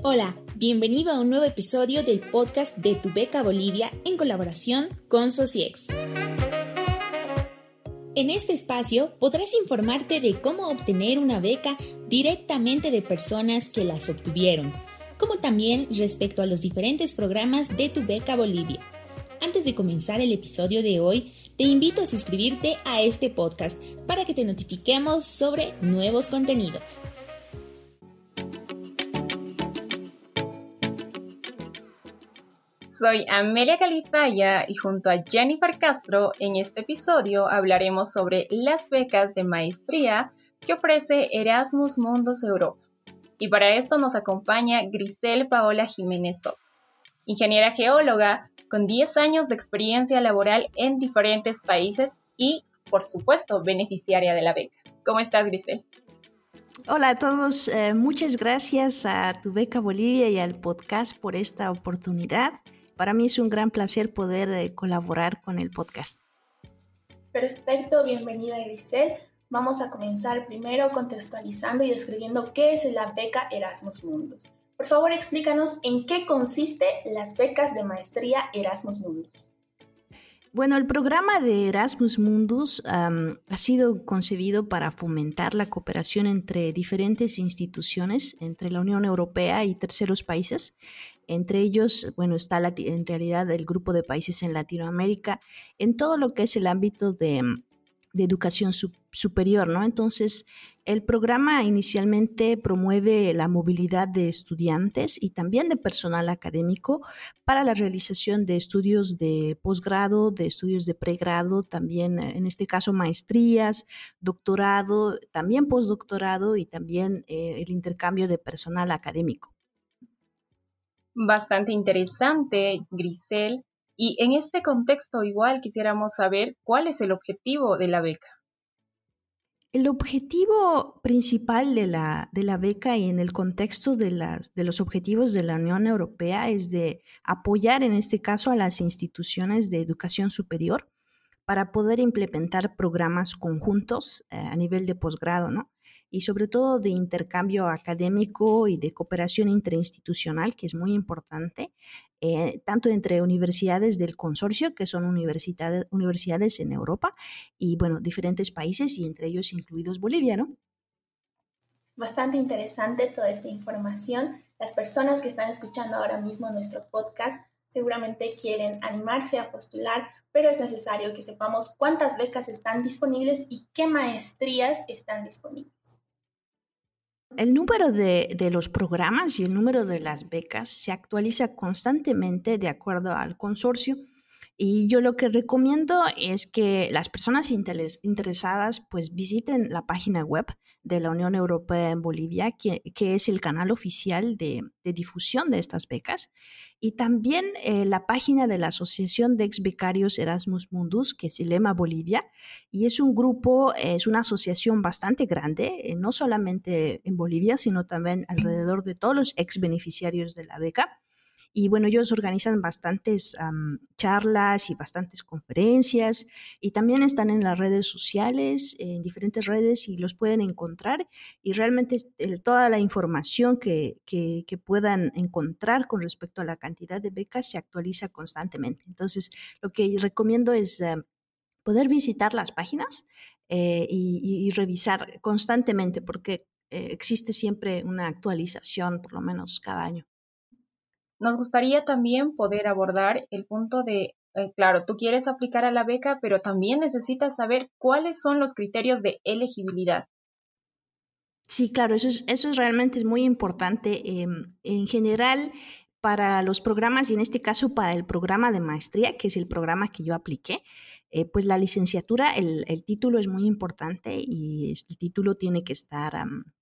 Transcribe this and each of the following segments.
Hola, bienvenido a un nuevo episodio del podcast de Tu Beca Bolivia en colaboración con Sociex. En este espacio podrás informarte de cómo obtener una beca directamente de personas que las obtuvieron, como también respecto a los diferentes programas de Tu Beca Bolivia. Antes de comenzar el episodio de hoy, te invito a suscribirte a este podcast para que te notifiquemos sobre nuevos contenidos. Soy Amelia Califaya y junto a Jennifer Castro en este episodio hablaremos sobre las becas de maestría que ofrece Erasmus Mundus Europa. Y para esto nos acompaña Grisel Paola Jiménez Soto, ingeniera geóloga con 10 años de experiencia laboral en diferentes países y, por supuesto, beneficiaria de la beca. ¿Cómo estás, Grisel? Hola a todos, eh, muchas gracias a Tu Beca Bolivia y al podcast por esta oportunidad. Para mí es un gran placer poder eh, colaborar con el podcast. Perfecto, bienvenida Grisel. Vamos a comenzar primero contextualizando y describiendo qué es la beca Erasmus Mundus. Por favor, explícanos en qué consiste las becas de maestría Erasmus Mundus. Bueno, el programa de Erasmus Mundus ha sido concebido para fomentar la cooperación entre diferentes instituciones, entre la Unión Europea y terceros países, entre ellos, bueno, está en realidad el grupo de países en Latinoamérica, en todo lo que es el ámbito de, mm, educación superior, ¿no? Entonces, el programa inicialmente promueve la movilidad de estudiantes y también de personal académico para la realización de estudios de posgrado, de estudios de pregrado, también en este caso maestrías, doctorado, también postdoctorado y también eh, el intercambio de personal académico bastante interesante, Grisel. Y en este contexto igual quisiéramos saber cuál es el objetivo de la beca. El objetivo principal de la, de la beca y en el contexto de, las, de los objetivos de la Unión Europea es de apoyar en este caso a las instituciones de educación superior para poder implementar programas conjuntos eh, a nivel de posgrado, ¿no? Y sobre todo de intercambio académico y de cooperación interinstitucional, que es muy importante, eh, tanto entre universidades del consorcio, que son universidades, universidades en Europa, y bueno, diferentes países y entre ellos incluidos Bolivia, ¿no? Bastante interesante toda esta información. Las personas que están escuchando ahora mismo nuestro podcast seguramente quieren animarse a postular, pero es necesario que sepamos cuántas becas están disponibles y qué maestrías están disponibles. El número de, de, los programas y el número de las becas se actualiza constantemente de acuerdo al consorcio y yo lo que recomiendo es que las personas interesadas pues visiten la página web de la Unión Europea en Bolivia, que, es el canal oficial de, difusión de estas becas, y también eh, la página de la Asociación de Ex Becarios Erasmus Mundus, que es el EMA Bolivia, y es un grupo, es una asociación bastante grande, eh, no solamente en Bolivia, sino también alrededor de todos los ex beneficiarios de la beca. Y bueno, ellos organizan bastantes charlas y bastantes conferencias y también están en las redes sociales, en diferentes redes y los pueden encontrar. Y realmente toda la información que, puedan encontrar con respecto a la cantidad de becas se actualiza constantemente. Entonces, lo que recomiendo es poder visitar las páginas eh, y, revisar constantemente porque eh, existe siempre una actualización, por lo menos cada año. Nos gustaría también poder abordar el punto de, eh, claro, tú quieres aplicar a la beca, pero también necesitas saber cuáles son los criterios de elegibilidad. Sí, claro, eso es, eso es realmente muy importante. Em, en general, para los programas y en este caso para el programa de maestría, que es el programa que yo apliqué, eh, pues la licenciatura, el, título es muy importante y el título tiene que estar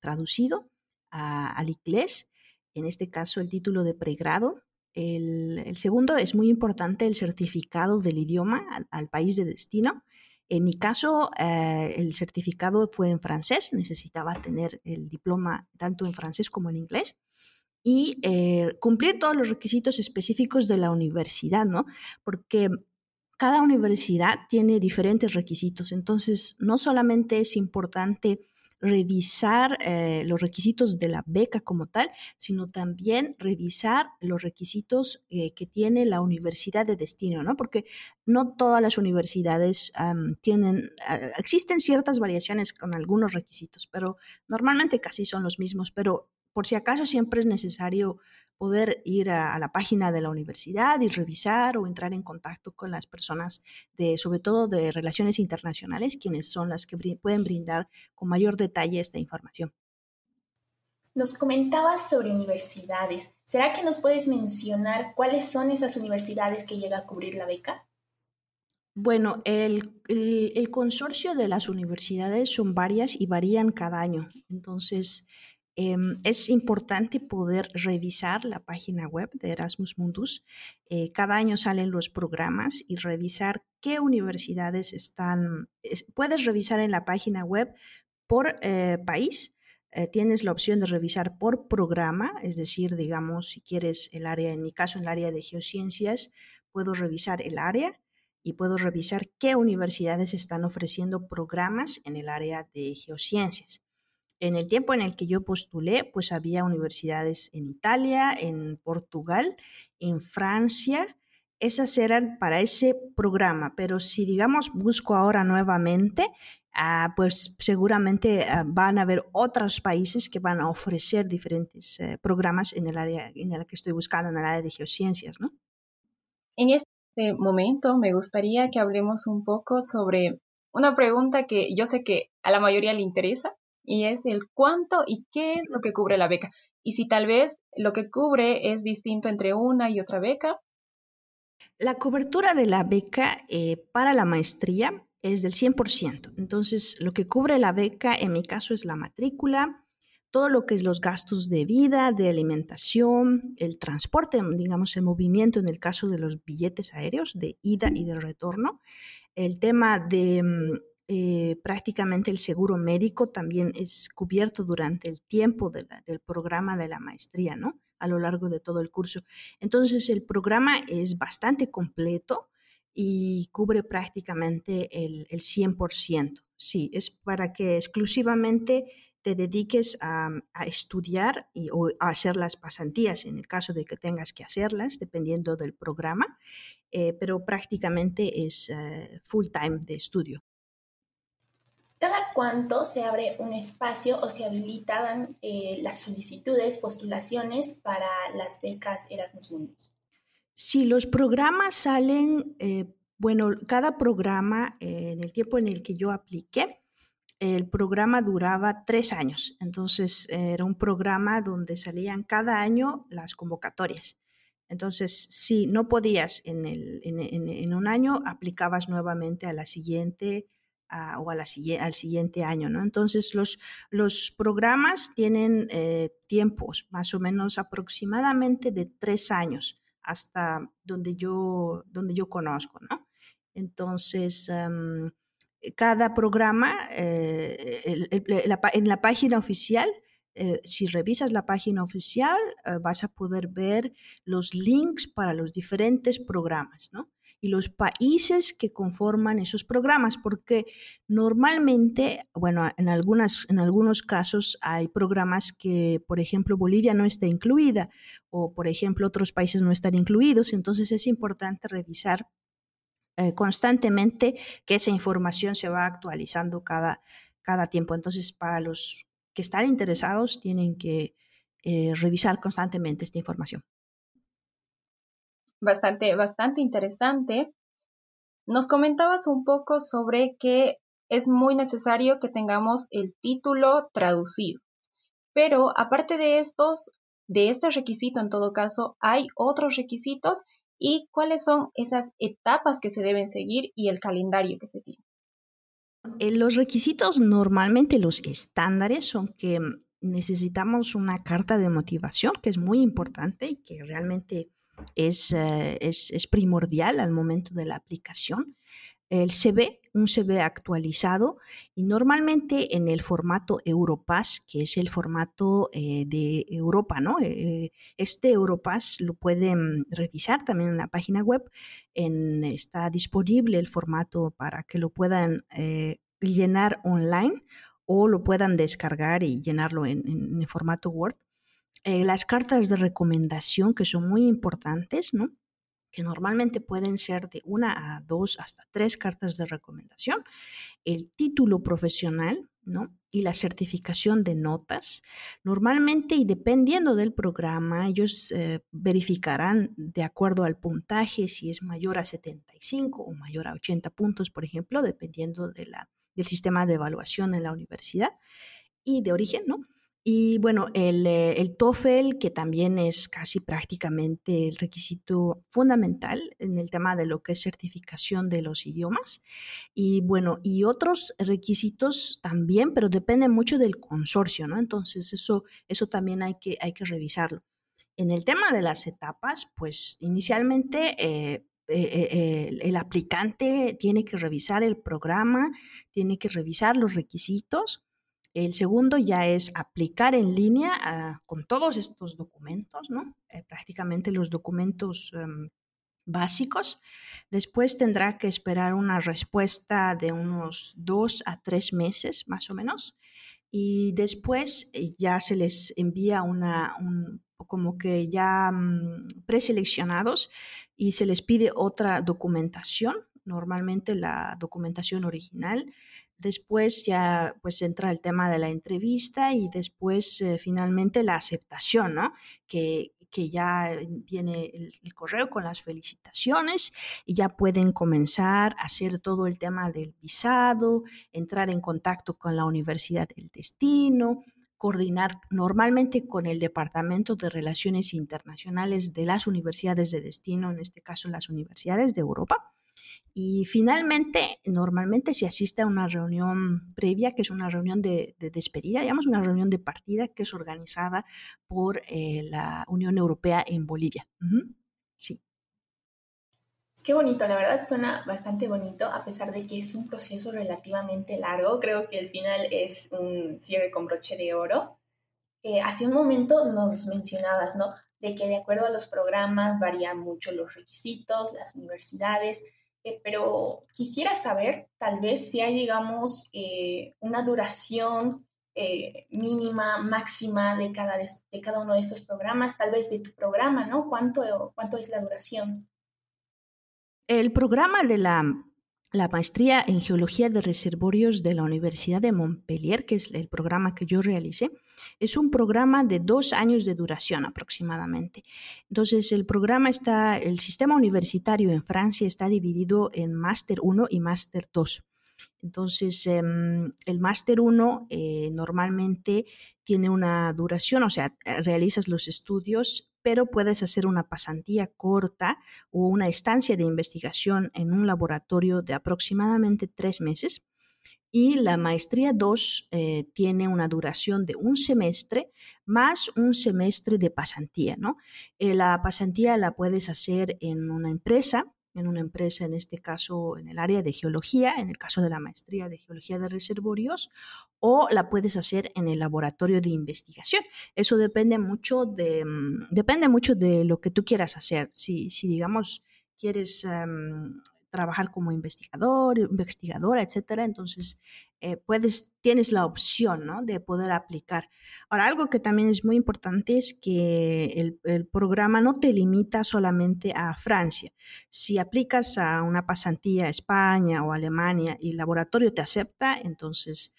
traducido al inglés en este caso el título de pregrado. El, segundo es muy importante el certificado del idioma al, país de destino. En mi caso, eh, el certificado fue en francés, necesitaba tener el diploma tanto en francés como en inglés y eh, cumplir todos los requisitos específicos de la universidad, ¿no? Porque cada universidad tiene diferentes requisitos, entonces no solamente es importante revisar eh, los requisitos de la beca como tal, sino también revisar los requisitos eh, que tiene la universidad de destino, ¿no? Porque no todas las universidades tienen, existen ciertas variaciones con algunos requisitos, pero normalmente casi son los mismos, pero por si acaso siempre es necesario poder ir a, la página de la universidad y revisar o entrar en contacto con las personas de, sobre todo de relaciones internacionales, quienes son las que pueden brindar con mayor detalle esta información. Nos comentabas sobre universidades. ¿Será que nos puedes mencionar cuáles son esas universidades que llega a cubrir la beca? Bueno, el, el, consorcio de las universidades son varias y varían cada año. Entonces, Em, es importante poder revisar la página web de Erasmus Mundus. Eh, cada año salen los programas y revisar qué universidades están. puedes revisar en la página web por eh, país. Eh, tienes la opción de revisar por programa, es decir, digamos, si quieres el área, en mi caso, en el área de geociencias, puedo revisar el área y puedo revisar qué universidades están ofreciendo programas en el área de geociencias. En el tiempo en el que yo postulé, pues había universidades en Italia, en Portugal, en Francia. Esas eran para ese programa, pero si digamos busco ahora nuevamente, ah, pues seguramente ah, van a haber otros países que van a ofrecer diferentes eh, programas en el área en el que estoy buscando, en el área de geociencias, ¿no? En este momento me gustaría que hablemos un poco sobre una pregunta que yo sé que a la mayoría le interesa, y es el cuánto y qué es lo que cubre la beca. Y si tal vez lo que cubre es distinto entre una y otra beca. La cobertura de la beca eh, para la maestría es del 100%. Entonces, lo que cubre la beca en mi caso es la matrícula, todo lo que es los gastos de vida, de alimentación, el transporte, digamos, el movimiento en el caso de los billetes aéreos de ida y de retorno, el tema de mm, eh, prácticamente el seguro médico también es cubierto durante el tiempo del programa de la maestría, ¿no? A lo largo de todo el curso. Entonces, el programa es bastante completo y cubre prácticamente el, 100%. Sí, es para que exclusivamente te dediques a, estudiar y, o a hacer las pasantías en el caso de que tengas que hacerlas, dependiendo del programa, eh, pero prácticamente es eh, full time de estudio. ¿Cada cuánto se abre un espacio o se habilitan eh, las solicitudes, postulaciones para las becas Erasmus Mundus? Sí, los programas salen, eh, bueno, cada programa, eh, en el tiempo en el que yo apliqué, el programa duraba tres años. Entonces, era un programa donde salían cada año las convocatorias. Entonces, si no podías en, en un año, aplicabas nuevamente a la siguiente o al siguiente año, ¿no? Entonces, los, los programas tienen eh, tiempos más o menos aproximadamente de tres años hasta donde yo, donde yo conozco, ¿no? Entonces, em, cada programa, eh, en la página oficial, eh, si revisas la página oficial, vas a poder ver los links para los diferentes programas, ¿no? Y los países que conforman esos programas, porque normalmente, bueno, en, algunas, en algunos casos hay programas que, por ejemplo, Bolivia no está incluida o, por ejemplo, otros países no están incluidos, entonces es importante revisar eh, constantemente que esa información se va actualizando cada, cada tiempo. Entonces, para los que están interesados, tienen que eh, revisar constantemente esta información bastante, bastante interesante. Nos comentabas un poco sobre que es muy necesario que tengamos el título traducido. Pero aparte de estos, de este requisito en todo caso, hay otros requisitos y cuáles son esas etapas que se deben seguir y el calendario que se tiene. Eh, los requisitos normalmente, los estándares, son que necesitamos una carta de motivación, que es muy importante y que realmente eh, es, es, primordial al momento de la aplicación. El CV, un CV actualizado y normalmente en el formato Europass, que es el formato eh, de Europa, ¿no? Eh, este Europass lo pueden revisar también en la página web. En, está disponible el formato para que lo puedan llenar online o lo puedan descargar y llenarlo en, en, formato Word. Eh, las cartas de recomendación que son muy importantes, ¿no? que normalmente pueden ser de una a dos hasta tres cartas de recomendación, el título profesional, ¿no? Y la certificación de notas. Normalmente y dependiendo del programa, ellos eh, verificarán de acuerdo al puntaje si es mayor a 75 o mayor a 80 puntos, por ejemplo, dependiendo del sistema de evaluación en la universidad y de origen, ¿no? Y bueno, el, eh, el, TOEFL, que también es casi prácticamente el requisito fundamental en el tema de lo que es certificación de los idiomas. Y bueno, y otros requisitos también, pero depende mucho del consorcio, ¿no? Entonces, eso, eso también hay que, hay que revisarlo. En el tema de las etapas, pues inicialmente eh, eh, el aplicante tiene que revisar el programa, tiene que revisar los requisitos el segundo ya es aplicar en línea ah, con todos estos documentos, ¿no? Eh, prácticamente los documentos em, básicos. Después tendrá que esperar una respuesta de unos dos a tres meses, más o menos. Y después eh, ya se les envía una, como que ya mm, preseleccionados y se les pide otra documentación, normalmente la documentación original Después ya pues entra el tema de la entrevista y después eh, finalmente la aceptación, ¿no? Que, que ya viene el, correo con las felicitaciones y ya pueden comenzar a hacer todo el tema del visado, entrar en contacto con la Universidad del Destino, coordinar normalmente con el Departamento de Relaciones Internacionales de las universidades de destino, en este caso las universidades de Europa y finalmente, normalmente se asiste a una reunión previa, que es una reunión de, despedida, digamos, una reunión de partida que es organizada por eh, la Unión Europea en Bolivia. Sí. Qué bonito, la verdad suena bastante bonito, a pesar de que es un proceso relativamente largo. Creo que el final es un cierre con broche de oro. Eh, hace un momento nos mencionabas, ¿no? De que de acuerdo a los programas varían mucho los requisitos, las universidades. Eh, pero quisiera saber tal vez si hay, digamos, eh, una duración eh, mínima, máxima de cada, de cada uno de estos programas, tal vez de tu programa, ¿no? ¿Cuánto, cuánto es la duración? El programa de la la maestría en Geología de Reservorios de la Universidad de Montpellier, que es el programa que yo realicé, es un programa de dos años de duración aproximadamente. Entonces, el programa está, el sistema universitario en Francia está dividido en Máster 1 y Máster 2. Entonces, em, el Máster 1 eh, normalmente tiene una duración, o sea, realizas los estudios pero puedes hacer una pasantía corta o una estancia de investigación en un laboratorio de aproximadamente tres meses. Y la maestría 2 eh, tiene una duración de un semestre más un semestre de pasantía. ¿no? Eh, la pasantía la puedes hacer en una empresa en una empresa, en este caso en el área de geología, en el caso de la maestría de geología de reservorios, o la puedes hacer en el laboratorio de investigación. Eso depende mucho de, mm, depende mucho de lo que tú quieras hacer. Si, si digamos, quieres em, trabajar como investigador, investigadora, etcétera, entonces eh, puedes, tienes la opción ¿no? de poder aplicar. Ahora, algo que también es muy importante es que el, el, programa no te limita solamente a Francia. Si aplicas a una pasantía a España o Alemania y el laboratorio te acepta, entonces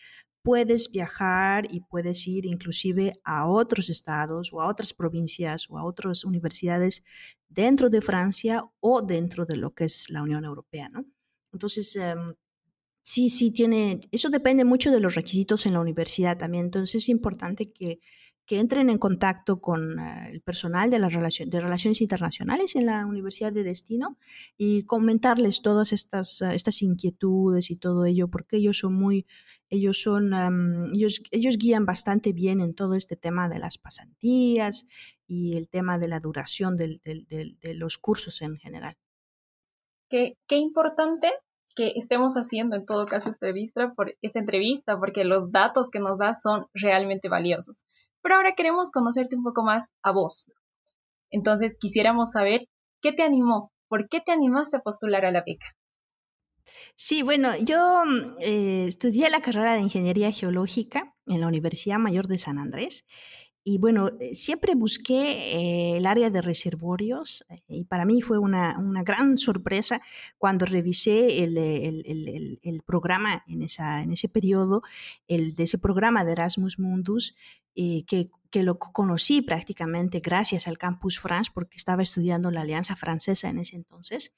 puedes viajar y puedes ir inclusive a otros estados o a otras provincias o a otras universidades dentro de Francia o dentro de lo que es la Unión Europea, ¿no? Entonces, em, sí, sí tiene, eso depende mucho de los requisitos en la universidad también, entonces es importante que que entren en contacto con eh, el personal de, las de relaciones internacionales en la Universidad de Destino y comentarles todas estas, eh, estas inquietudes y todo ello, porque ellos son muy, ellos son, ellos, ellos guían bastante bien en todo este tema de las pasantías y el tema de la duración de los cursos en general. Qué, qué importante que estemos haciendo en todo caso esta entrevista, por, esta entrevista, porque los datos que nos da son realmente valiosos pero ahora queremos conocerte un poco más a vos. Entonces quisiéramos saber qué te animó, por qué te animaste a postular a la beca. Sí, bueno, yo eh, estudié la carrera de Ingeniería Geológica en la Universidad Mayor de San Andrés y bueno, eh, siempre busqué eh, el área de reservorios eh, y para mí fue una, una gran sorpresa cuando revisé el, el, el, programa en, esa, en ese periodo, el, de ese programa de Erasmus Mundus, que, que lo conocí prácticamente gracias al Campus France porque estaba estudiando la Alianza Francesa en ese entonces.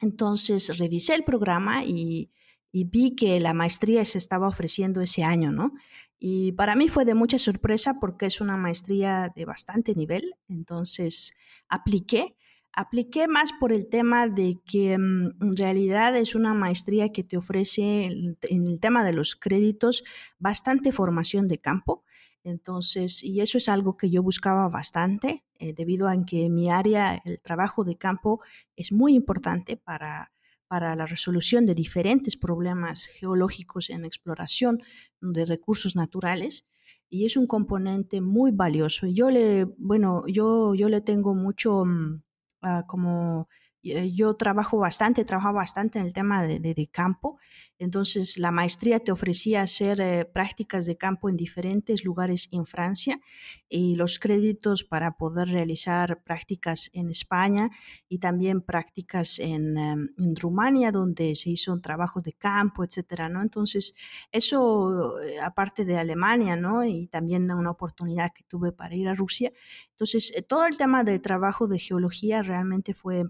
Entonces revisé el programa y, y vi que la maestría se estaba ofreciendo ese año, ¿no? Y para mí fue de mucha sorpresa porque es una maestría de bastante nivel, entonces apliqué. Apliqué más por el tema de que mm, en realidad es una maestría que te ofrece en el tema de los créditos bastante formación de campo. Entonces, y eso es algo que yo buscaba bastante, eh, debido a que mi área, el trabajo de campo, es muy importante para, para la resolución de diferentes problemas geológicos en exploración de recursos naturales y es un componente muy valioso. Yo le, bueno, yo, yo le tengo mucho uh, como eh, yo trabajo bastante, trabajo bastante en el tema de, de, de campo, entonces la maestría te ofrecía hacer eh, prácticas de campo en diferentes lugares en Francia y los créditos para poder realizar prácticas en España y también prácticas en, um, en Rumania donde se hizo un trabajo de campo, etcétera, ¿no? Entonces eso eh, aparte de Alemania, ¿no? Y también una oportunidad que tuve para ir a Rusia. Entonces todo el tema del trabajo de geología realmente fue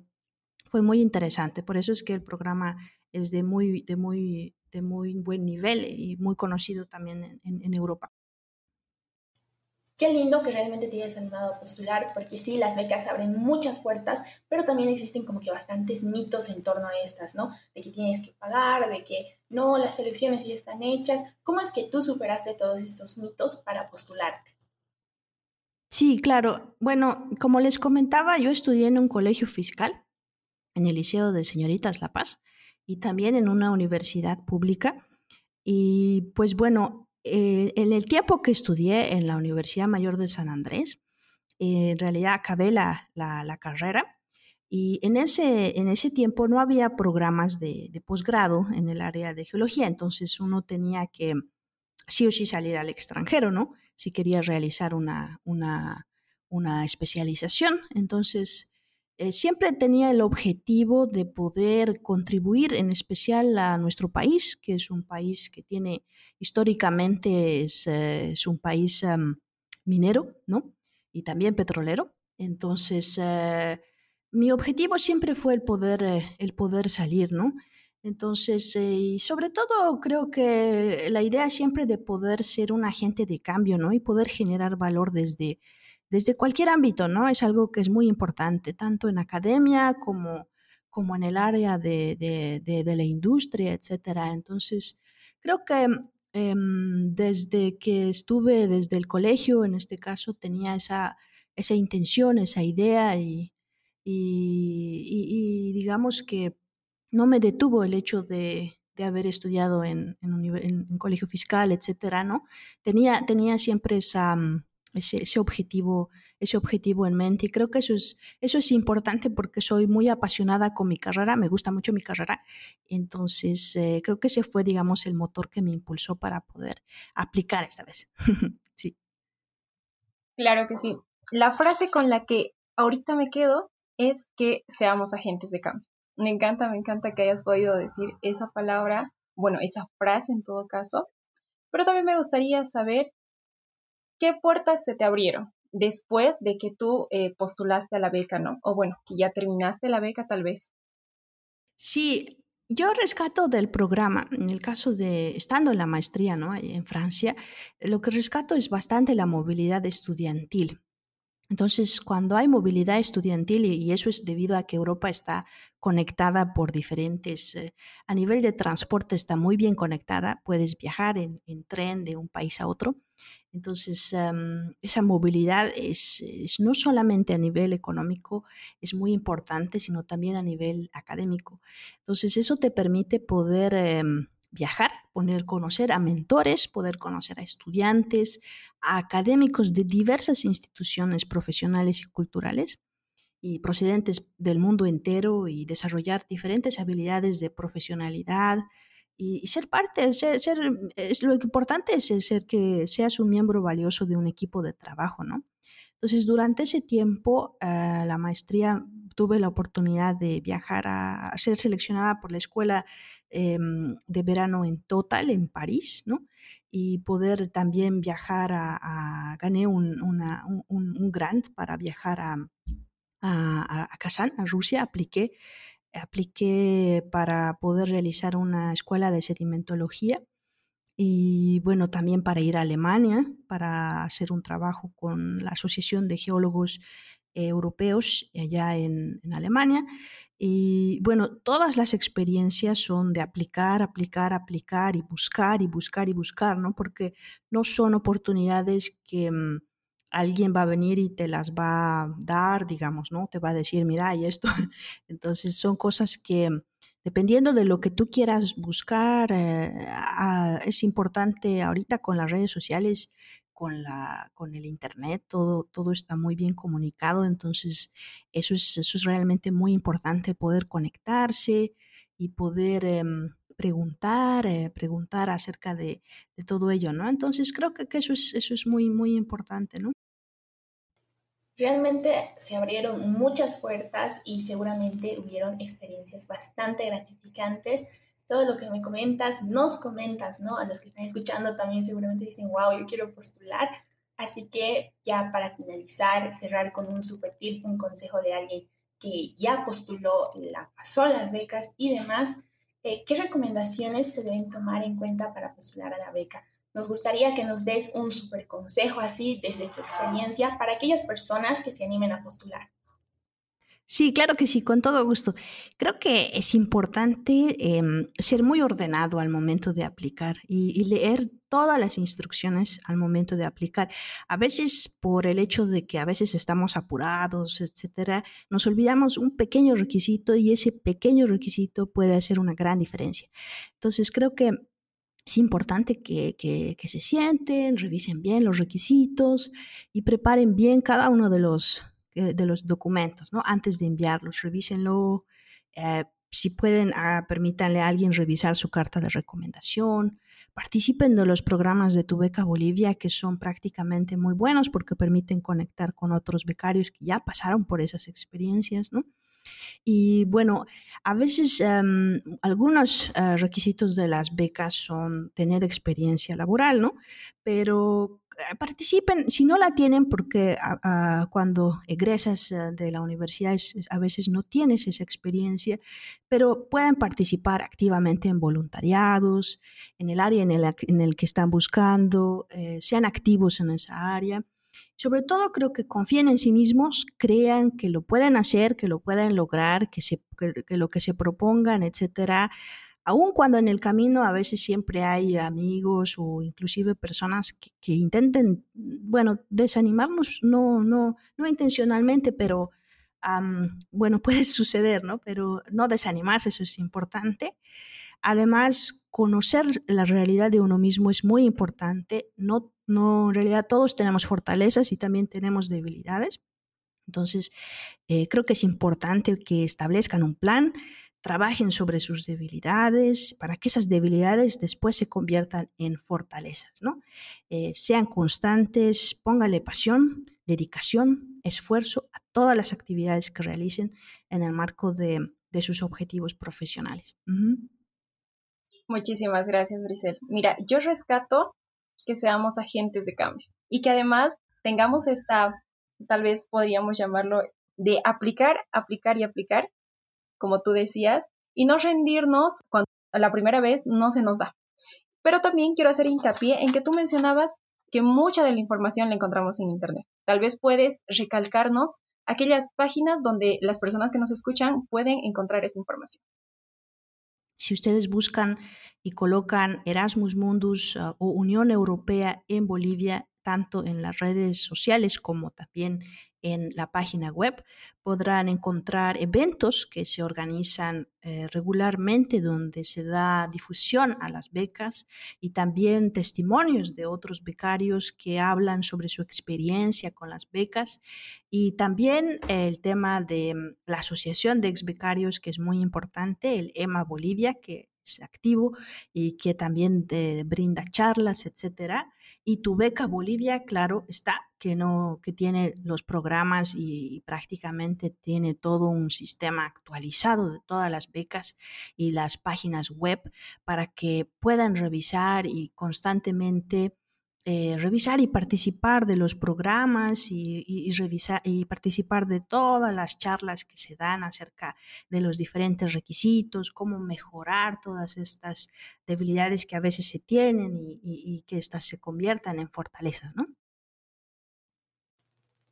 fue muy interesante. Por eso es que el programa es de muy, de muy, de muy buen nivel y muy conocido también en, en Europa. Qué lindo que realmente te hayas animado a postular, porque sí, las becas abren muchas puertas, pero también existen como que bastantes mitos en torno a estas, ¿no? De que tienes que pagar, de que no, las elecciones ya están hechas. ¿Cómo es que tú superaste todos esos mitos para postularte? Sí, claro. Bueno, como les comentaba, yo estudié en un colegio fiscal en el Liceo de Señoritas La Paz y también en una universidad pública. Y pues bueno, eh, en el tiempo que estudié en la Universidad Mayor de San Andrés, eh, en realidad acabé la, la, la, carrera y en ese, en ese tiempo no había programas de, de posgrado en el área de geología, entonces uno tenía que sí o sí salir al extranjero, ¿no? Si quería realizar una, una, una especialización. Entonces, eh, siempre tenía el objetivo de poder contribuir en especial a nuestro país, que es un país que tiene históricamente, es, eh, un país um, minero, ¿no? Y también petrolero. Entonces, eh, mi objetivo siempre fue el poder, el poder salir, ¿no? Entonces, y sobre todo creo que la idea siempre de poder ser un agente de cambio, ¿no? Y poder generar valor desde, desde cualquier ámbito, ¿no? Es algo que es muy importante, tanto en academia como, como en el área de, de, de, de la industria, etcétera. Entonces, creo que eh, desde que estuve desde el colegio, en este caso, tenía esa, esa intención, esa idea y, y, y, y digamos que no me detuvo el hecho de, de haber estudiado en, en, en, en, colegio fiscal, etcétera, ¿no? Tenía, tenía siempre esa, ese, ese, objetivo, ese objetivo en mente. Y creo que eso es, eso es importante porque soy muy apasionada con mi carrera, me gusta mucho mi carrera. Entonces, eh, creo que ese fue, digamos, el motor que me impulsó para poder aplicar esta vez. sí. Claro que sí. La frase con la que ahorita me quedo es que seamos agentes de cambio. Me encanta, me encanta que hayas podido decir esa palabra, bueno, esa frase en todo caso, pero también me gustaría saber ¿qué puertas se te abrieron después de que tú eh, postulaste a la beca, no? O bueno, que ya terminaste la beca tal vez. Sí, yo rescato del programa, en el caso de estando en la maestría, ¿no? En Francia, lo que rescato es bastante la movilidad estudiantil. Entonces, cuando hay movilidad estudiantil, y eso es debido a que Europa está conectada por diferentes, eh, a nivel de transporte está muy bien conectada, puedes viajar en, en tren de un país a otro. Entonces, um, esa movilidad es, es, no solamente a nivel económico, es muy importante, sino también a nivel académico. Entonces, eso te permite poder... Eh, viajar, poder conocer a mentores, poder conocer a estudiantes, a académicos de diversas instituciones profesionales y culturales. y procedentes del mundo entero y desarrollar diferentes habilidades de profesionalidad y, ser parte, ser, ser, es, lo importante es ser que seas un miembro valioso de un equipo de trabajo, ¿no? Entonces, durante ese tiempo, eh, la maestría tuve la oportunidad de viajar a, ser seleccionada por la escuela em, de verano en Total, en París, ¿no? Y poder también viajar a, gané un, un, grant para viajar a, a, a Kazán, a Rusia, apliqué, apliqué para poder realizar una escuela de sedimentología y bueno, también para ir a Alemania, para hacer un trabajo con la Asociación de Geólogos Europeos allá en, en Alemania. Y bueno, todas las experiencias son de aplicar, aplicar, aplicar y buscar y buscar y buscar, ¿no? Porque no son oportunidades que mm, alguien va a venir y te las va a dar, digamos, ¿no? Te va a decir, mira, y esto. Entonces son cosas que dependiendo de lo que tú quieras buscar, eh, es importante ahorita con las redes sociales, con, la, con el Internet, todo, todo está muy bien comunicado, entonces eso es, eso es realmente muy importante, poder conectarse y poder em, preguntar, eh, preguntar acerca de, todo ello, ¿no? Entonces creo que, que, eso, es, eso es muy, muy importante, ¿no? Realmente se abrieron muchas puertas y seguramente hubieron experiencias bastante gratificantes. Todo lo que me comentas, nos comentas, ¿no? A los que están escuchando también seguramente dicen, wow, yo quiero postular. Así que ya para finalizar, cerrar con un super tip, un consejo de alguien que ya postuló, la pasó las becas y demás, eh, ¿qué recomendaciones se deben tomar en cuenta para postular a la beca? Nos gustaría que nos des un super consejo así desde tu experiencia para aquellas personas que se animen a postular. Sí, claro que sí, con todo gusto. Creo que es importante em, ser muy ordenado al momento de aplicar y, leer todas las instrucciones al momento de aplicar. A veces por el hecho de que a veces estamos apurados, etcétera, nos olvidamos un pequeño requisito y ese pequeño requisito puede hacer una gran diferencia. Entonces creo que es importante que, que, se sienten, revisen bien los requisitos y preparen bien cada uno de los, eh, de los documentos, ¿no? Antes de enviarlos, revísenlo. Eh, si pueden, ah, permítanle a alguien revisar su carta de recomendación. Participen de los programas de Tu Beca Bolivia, que son prácticamente muy buenos porque permiten conectar con otros becarios que ya pasaron por esas experiencias, ¿no? Y bueno, a veces em, algunos eh, requisitos de las becas son tener experiencia laboral, ¿no? Pero eh, participen, si no la tienen, porque cuando egresas eh, de la universidad a veces no tienes esa experiencia, pero pueden participar activamente en voluntariados, en el área en el que están buscando, sean activos en esa área. Sobre todo creo que confíen en sí mismos, crean que lo pueden hacer, que lo pueden lograr, que, se, que, lo que se propongan, etcétera. Aun cuando en el camino a veces siempre hay amigos o inclusive personas que, intenten, bueno, desanimarnos, no, no, no intencionalmente, pero bueno, puede suceder, ¿no? Pero no desanimarse, eso es importante. Además, conocer la realidad de uno mismo es muy importante. No, no, en realidad todos tenemos fortalezas y también tenemos debilidades. Entonces, eh, creo que es importante que establezcan un plan, trabajen sobre sus debilidades para que esas debilidades después se conviertan en fortalezas, ¿no? Eh, sean constantes, póngale pasión, dedicación, esfuerzo a todas las actividades que realicen en el marco de, sus objetivos profesionales. Muchísimas gracias, Grisel. Mira, yo rescato que seamos agentes de cambio y que además tengamos esta, tal vez podríamos llamarlo, de aplicar, aplicar y aplicar, como tú decías, y no rendirnos cuando la primera vez no se nos da. Pero también quiero hacer hincapié en que tú mencionabas que mucha de la información la encontramos en Internet. Tal vez puedes recalcarnos aquellas páginas donde las personas que nos escuchan pueden encontrar esa información. Si ustedes buscan y colocan Erasmus Mundus ah, o Unión Europea en Bolivia, tanto en las redes sociales como también en la página web. Podrán encontrar eventos que se organizan eh, regularmente donde se da difusión a las becas y también testimonios de otros becarios que hablan sobre su experiencia con las becas y también el tema de mm, la Asociación de Ex Becarios que es muy importante, el EMA Bolivia, que activo y que también te brinda charlas, etcétera. Y tu beca Bolivia, claro, está que no que tiene los programas y, prácticamente tiene todo un sistema actualizado de todas las becas y las páginas web para que puedan revisar y constantemente eh, revisar y participar de los programas y, revisar, y participar de todas las charlas que se dan acerca de los diferentes requisitos, cómo mejorar todas estas debilidades que a veces se tienen y, que éstas se conviertan en fortalezas, ¿no?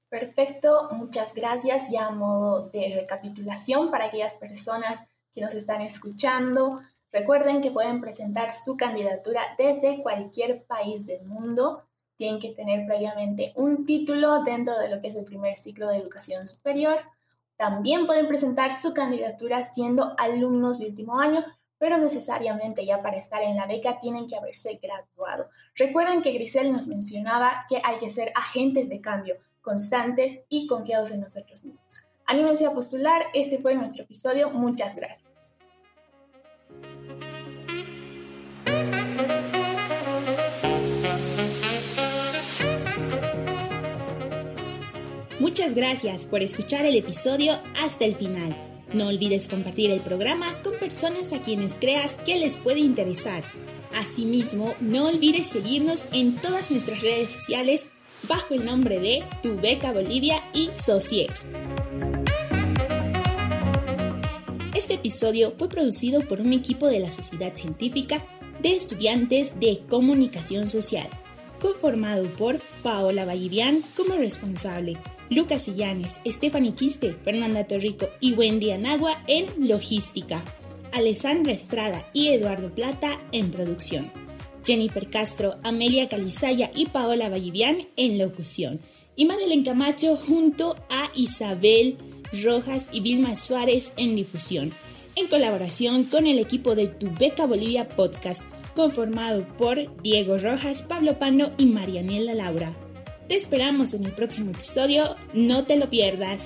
Perfecto, muchas gracias. Ya a modo de recapitulación para aquellas personas que nos están escuchando, Recuerden que pueden presentar su candidatura desde cualquier país del mundo. Tienen que tener previamente un título dentro de lo que es el primer ciclo de educación superior. También pueden presentar su candidatura siendo alumnos de último año, pero necesariamente ya para estar en la beca tienen que haberse graduado. Recuerden que Grisel nos mencionaba que hay que ser agentes de cambio, constantes y confiados en nosotros mismos. Anímense a postular, este fue nuestro episodio, muchas gracias. Muchas gracias por escuchar el episodio hasta el final. No olvides compartir el programa con personas a quienes creas que les puede interesar. Asimismo, no olvides seguirnos en todas nuestras redes sociales bajo el nombre de Tu Beca Bolivia y Sociex. Este episodio fue producido por un equipo de la Sociedad Científica de Estudiantes de Comunicación Social, conformado por Paola Vallivian como responsable, Lucas Illanes, Stephanie Quispe, Fernanda Torrico y Wendy Anagua en Logística, Alessandra Estrada y Eduardo Plata en Producción, Jennifer Castro, Amelia Calizaya y Paola Vallivian en Locución, y Madeleine Camacho junto a Isabel Rojas y Vilma Suárez en Difusión, en colaboración con el equipo de Tu Beca Bolivia Podcast, conformado por Diego Rojas, Pablo Pano y Marianela Laura. Te esperamos en el próximo episodio, no te lo pierdas.